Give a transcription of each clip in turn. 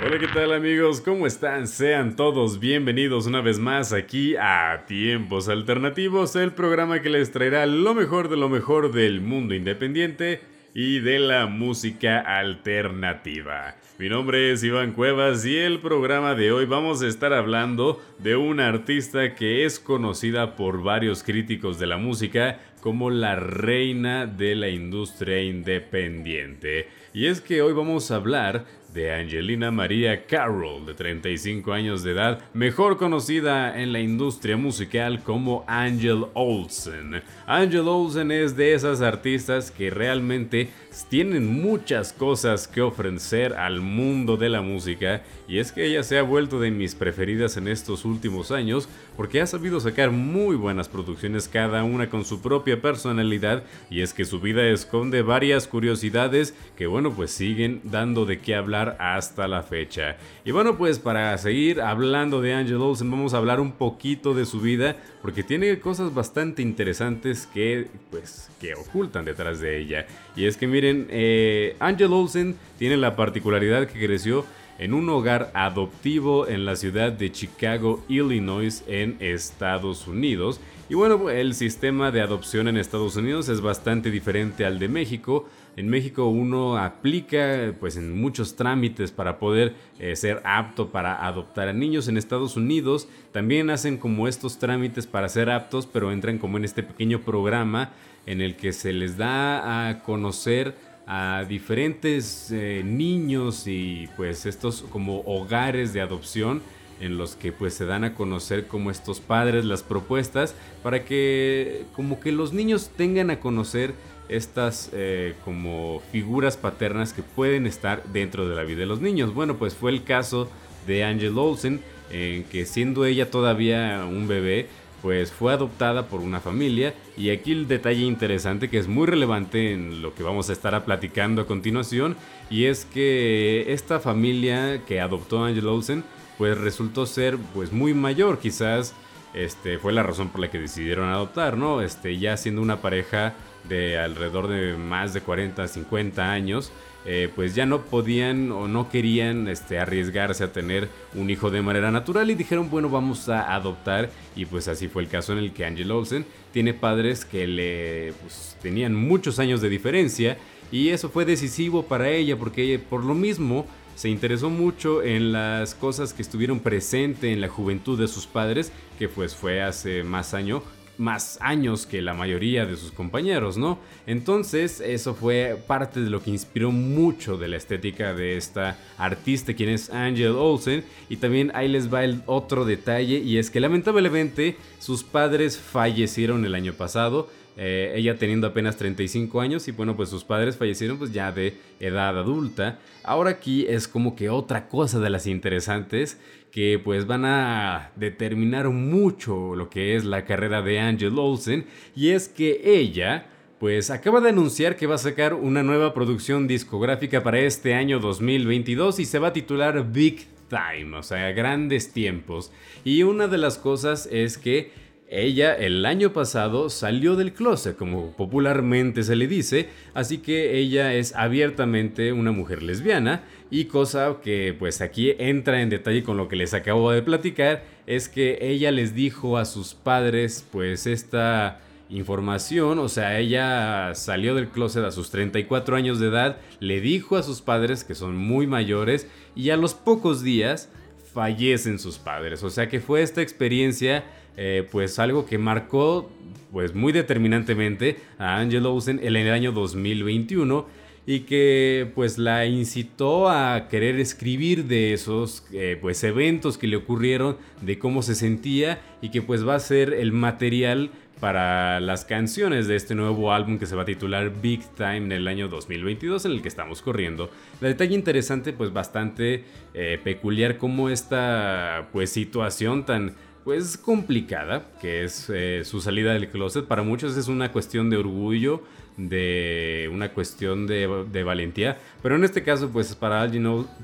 Hola, ¿qué tal amigos? ¿Cómo están? Sean todos bienvenidos una vez más aquí a Tiempos Alternativos, el programa que les traerá lo mejor de lo mejor del mundo independiente y de la música alternativa. Mi nombre es Iván Cuevas y el programa de hoy vamos a estar hablando de una artista que es conocida por varios críticos de la música como la reina de la industria independiente. Y es que hoy vamos a hablar de Angelina María Carroll, de 35 años de edad, mejor conocida en la industria musical como Angel Olsen. Angel Olsen es de esas artistas que realmente tienen muchas cosas que ofrecer al mundo de la música y es que ella se ha vuelto de mis preferidas en estos últimos años porque ha sabido sacar muy buenas producciones cada una con su propia personalidad y es que su vida esconde varias curiosidades que bueno pues siguen dando de qué hablar hasta la fecha. Y bueno, pues para seguir hablando de Angel Olsen, vamos a hablar un poquito de su vida, porque tiene cosas bastante interesantes que, pues, que ocultan detrás de ella. Y es que miren, eh, Angel Olsen tiene la particularidad que creció en un hogar adoptivo en la ciudad de Chicago, Illinois, en Estados Unidos. Y bueno, el sistema de adopción en Estados Unidos es bastante diferente al de México. En México uno aplica pues en muchos trámites para poder eh, ser apto para adoptar a niños. En Estados Unidos también hacen como estos trámites para ser aptos, pero entran como en este pequeño programa en el que se les da a conocer a diferentes eh, niños y pues estos como hogares de adopción en los que pues se dan a conocer como estos padres las propuestas para que como que los niños tengan a conocer estas eh, como figuras paternas que pueden estar dentro de la vida de los niños. Bueno, pues fue el caso de Angel Olsen, en que siendo ella todavía un bebé, pues fue adoptada por una familia y aquí el detalle interesante que es muy relevante en lo que vamos a estar platicando a continuación y es que esta familia que adoptó a Angel Olsen pues resultó ser pues muy mayor quizás este fue la razón por la que decidieron adoptar no este ya siendo una pareja de alrededor de más de 40, 50 años, eh, pues ya no podían o no querían este, arriesgarse a tener un hijo de manera natural y dijeron, bueno, vamos a adoptar. Y pues así fue el caso en el que Angel Olsen tiene padres que le pues, tenían muchos años de diferencia y eso fue decisivo para ella porque por lo mismo se interesó mucho en las cosas que estuvieron presentes en la juventud de sus padres, que pues fue hace más año más años que la mayoría de sus compañeros, ¿no? Entonces eso fue parte de lo que inspiró mucho de la estética de esta artista, quien es Angel Olsen. Y también ahí les va el otro detalle, y es que lamentablemente sus padres fallecieron el año pasado. Eh, ella teniendo apenas 35 años y bueno pues sus padres fallecieron pues ya de edad adulta. Ahora aquí es como que otra cosa de las interesantes que pues van a determinar mucho lo que es la carrera de Angel Olsen y es que ella pues acaba de anunciar que va a sacar una nueva producción discográfica para este año 2022 y se va a titular Big Time, o sea, grandes tiempos. Y una de las cosas es que ella el año pasado salió del closet, como popularmente se le dice, así que ella es abiertamente una mujer lesbiana y cosa que pues aquí entra en detalle con lo que les acabo de platicar, es que ella les dijo a sus padres pues esta información, o sea, ella salió del closet a sus 34 años de edad, le dijo a sus padres que son muy mayores y a los pocos días fallecen sus padres, o sea que fue esta experiencia eh, pues algo que marcó pues muy determinantemente a Angel Olsen en el año 2021 y que pues la incitó a querer escribir de esos eh, pues eventos que le ocurrieron, de cómo se sentía y que pues va a ser el material para las canciones de este nuevo álbum que se va a titular Big Time en el año 2022 en el que estamos corriendo. El detalle interesante pues bastante eh, peculiar como esta pues situación tan pues complicada, que es eh, su salida del closet. Para muchos es una cuestión de orgullo, de una cuestión de, valentía, pero en este caso pues para,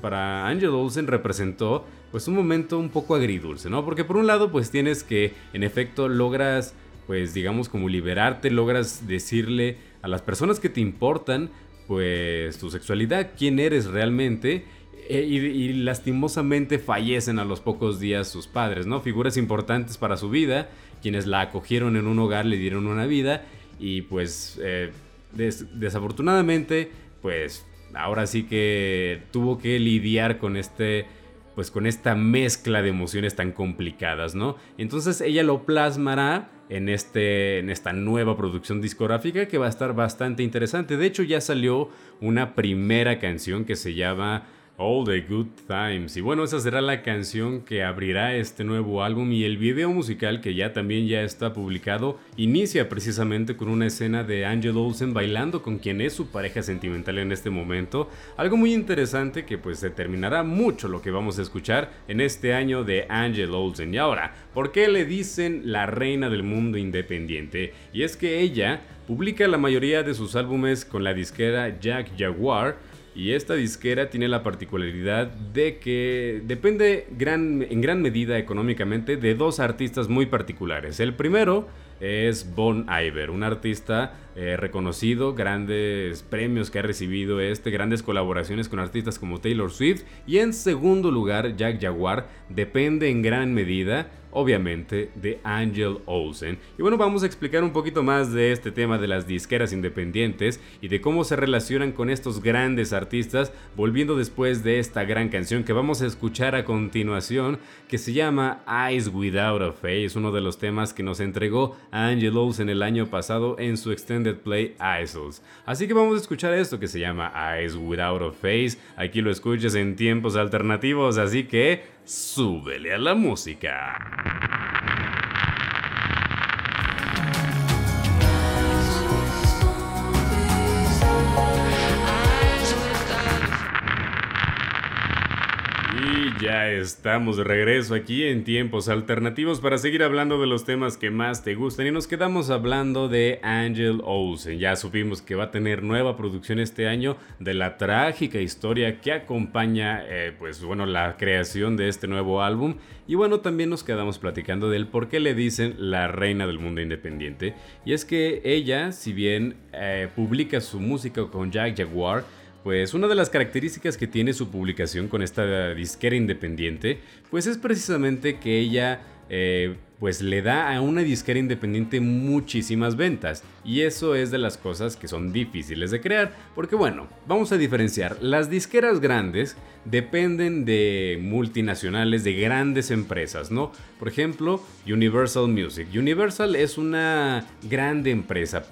para Angel Olsen representó pues un momento un poco agridulce, ¿no? Porque por un lado pues tienes que en efecto logras pues digamos como liberarte, logras decirle a las personas que te importan pues tu sexualidad, quién eres realmente eh, y, lastimosamente fallecen a los pocos días sus padres, ¿no? Figuras importantes para su vida, quienes la acogieron en un hogar, le dieron una vida y pues eh, desafortunadamente pues ahora sí que tuvo que lidiar con este pues con esta mezcla de emociones tan complicadas, ¿no? Entonces ella lo plasmará en, este, en esta nueva producción discográfica que va a estar bastante interesante. De hecho ya salió una primera canción que se llama All the Good Times. Y bueno, esa será la canción que abrirá este nuevo álbum y el video musical que ya también ya está publicado inicia precisamente con una escena de Angel Olsen bailando con quien es su pareja sentimental en este momento. Algo muy interesante que pues determinará mucho lo que vamos a escuchar en este año de Angel Olsen. Y ahora, ¿por qué le dicen la reina del mundo independiente? Y es que ella publica la mayoría de sus álbumes con la disquera Jack Jaguar y esta disquera tiene la particularidad de que depende en gran medida económicamente de dos artistas muy particulares. El primero es Bon Iver, un artista eh, reconocido, grandes premios que ha recibido este, grandes colaboraciones con artistas como Taylor Swift. Y en segundo lugar, Jack Jaguar depende en gran medida obviamente de Angel Olsen. Y bueno, vamos a explicar un poquito más de este tema de las disqueras independientes y de cómo se relacionan con estos grandes artistas, volviendo después de esta gran canción que vamos a escuchar a continuación, que se llama Eyes Without a Face, uno de los temas que nos entregó Angel Olsen el año pasado en su play ISOs. Así que vamos a escuchar esto que se llama Eyes Without a Face. Aquí lo escuchas en tiempos alternativos, así que súbele a la música. Ya estamos de regreso aquí en tiempos alternativos para seguir hablando de los temas que más te gustan. Y nos quedamos hablando de Angel Olsen. Ya supimos que va a tener nueva producción este año de la trágica historia que acompaña eh, pues bueno la creación de este nuevo álbum. Y bueno también nos quedamos platicando del por qué le dicen la reina del mundo independiente. Y es que ella si bien eh, publica su música con Jack Jaguar pues una de las características que tiene su publicación con esta disquera independiente, pues es precisamente que ella eh, pues le da a una disquera independiente muchísimas ventas. Y eso es de las cosas que son difíciles de crear. Porque bueno, vamos a diferenciar. Las disqueras grandes dependen de multinacionales, de grandes empresas, ¿no? Por ejemplo, Universal Music. Universal es una grande empresa.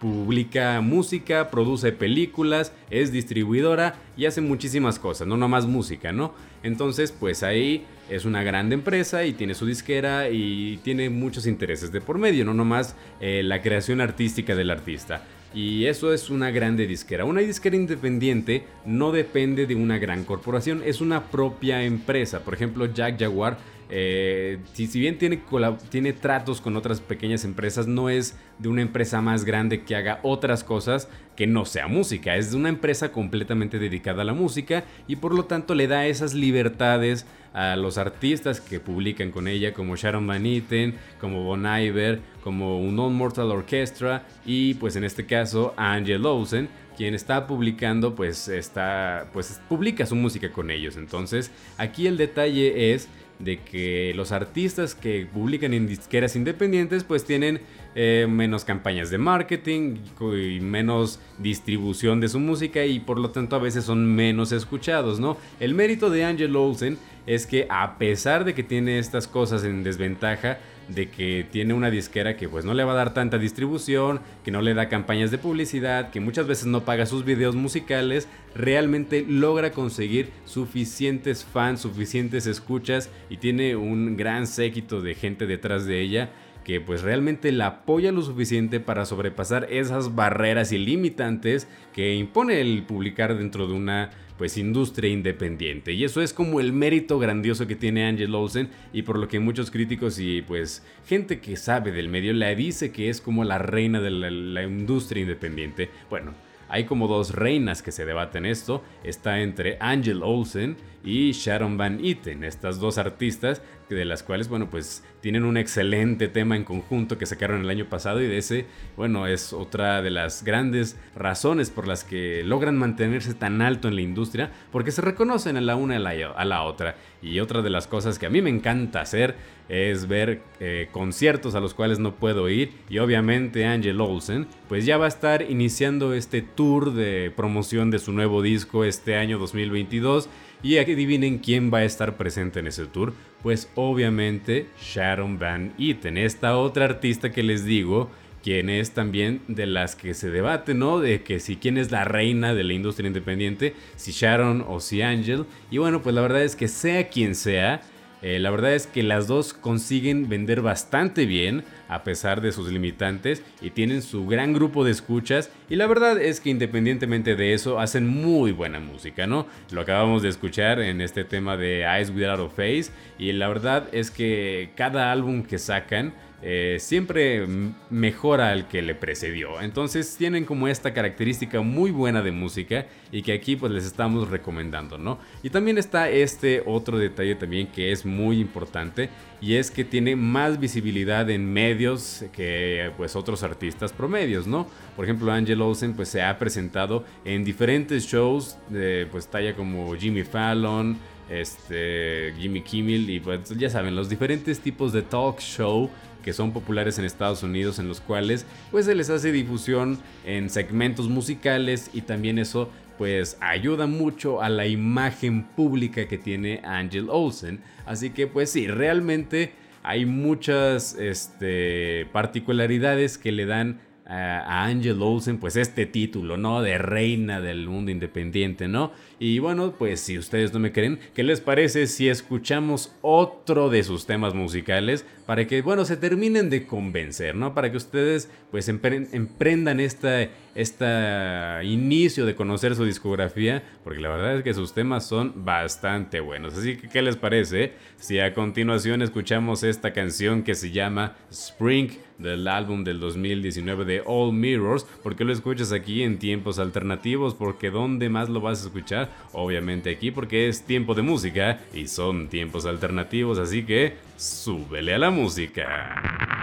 publica música, produce películas, es distribuidora y hace muchísimas cosas, no nomás música, ¿no? Entonces, pues ahí es una grande empresa y tiene su disquera y tiene muchos intereses de por medio, no nomás eh, la creación artística del artista. Y eso es una grande disquera. Una disquera independiente no depende de una gran corporación, es una propia empresa. Por ejemplo, Jack Jaguar eh, si, bien tiene, tiene tratos con otras pequeñas empresas, no es de una empresa más grande que haga otras cosas que no sea música. Es de una empresa completamente dedicada a la música y por lo tanto le da esas libertades a los artistas que publican con ella, como Sharon Van Etten, como Bon Iver, como Unknown Mortal Orchestra y pues en este caso Angel Olsen, quien está publicando pues está pues publica su música con ellos. Entonces, aquí el detalle es de que los artistas que publican en disqueras independientes pues tienen eh, menos campañas de marketing y menos distribución de su música y por lo tanto a veces son menos escuchados, ¿no? El mérito de Angel Olsen es que a pesar de que tiene estas cosas en desventaja, de que tiene una disquera que pues no le va a dar tanta distribución, que no le da campañas de publicidad, que muchas veces no paga sus videos musicales, realmente logra conseguir suficientes fans, suficientes escuchas y tiene un gran séquito de gente detrás de ella que pues realmente la apoya lo suficiente para sobrepasar esas barreras ilimitantes que impone el publicar dentro de una pues industria independiente. Y eso es como el mérito grandioso que tiene Angel Olsen y por lo que muchos críticos y pues gente que sabe del medio la dice que es como la reina de la, industria independiente. Bueno, hay como dos reinas que se debaten esto. Está entre Angel Olsen y Sharon Van Etten. Estas dos artistas de las cuales, bueno, pues tienen un excelente tema en conjunto que sacaron el año pasado y de ese, bueno, es otra de las grandes razones por las que logran mantenerse tan alto en la industria, porque se reconocen a la una a la, otra. Y otra de las cosas que a mí me encanta hacer es ver eh, conciertos a los cuales no puedo ir y obviamente Angel Olsen pues ya va a estar iniciando este tour de promoción de su nuevo disco este año 2022 y adivinen quién va a estar presente en ese tour. Pues obviamente Sharon Van Eaton, esta otra artista que les digo, quien es también de las que se debate, ¿no? De que si quién es la reina de la industria independiente, si Sharon o si Angel. Y bueno, pues la verdad es que sea quien sea, eh, la verdad es que las dos consiguen vender bastante bien a pesar de sus limitantes y tienen su gran grupo de escuchas y la verdad es que independientemente de eso hacen muy buena música, ¿no? Lo acabamos de escuchar en este tema de Eyes Without a Face y la verdad es que cada álbum que sacan eh, siempre mejora al que le precedió. Entonces tienen como esta característica muy buena de música y que aquí pues les estamos recomendando, ¿no? Y también está este otro detalle también que es muy importante y es que tiene más visibilidad en medios que pues otros artistas promedios, ¿no? Por ejemplo, Angel Olsen pues se ha presentado en diferentes shows de pues talla como Jimmy Fallon, este Jimmy Kimmel y pues ya saben, los diferentes tipos de talk show que son populares en Estados Unidos en los cuales pues se les hace difusión en segmentos musicales y también eso pues ayuda mucho a la imagen pública que tiene Angel Olsen. Así que pues sí, realmente hay muchas este, particularidades que le dan a Angel Olsen pues este título, ¿no? De reina del mundo independiente, ¿no? Y bueno, pues si ustedes no me creen, ¿qué les parece si escuchamos otro de sus temas musicales para que, bueno, se terminen de convencer, ¿no? Para que ustedes pues emprendan este inicio de conocer su discografía, porque la verdad es que sus temas son bastante buenos. Así que, ¿qué les parece si a continuación escuchamos esta canción que se llama Spring del álbum del 2019 de All Mirrors? porque lo escuchas aquí en tiempos alternativos? Porque ¿dónde más lo vas a escuchar? Obviamente aquí porque es tiempo de música y son tiempos alternativos, así que súbele a la música.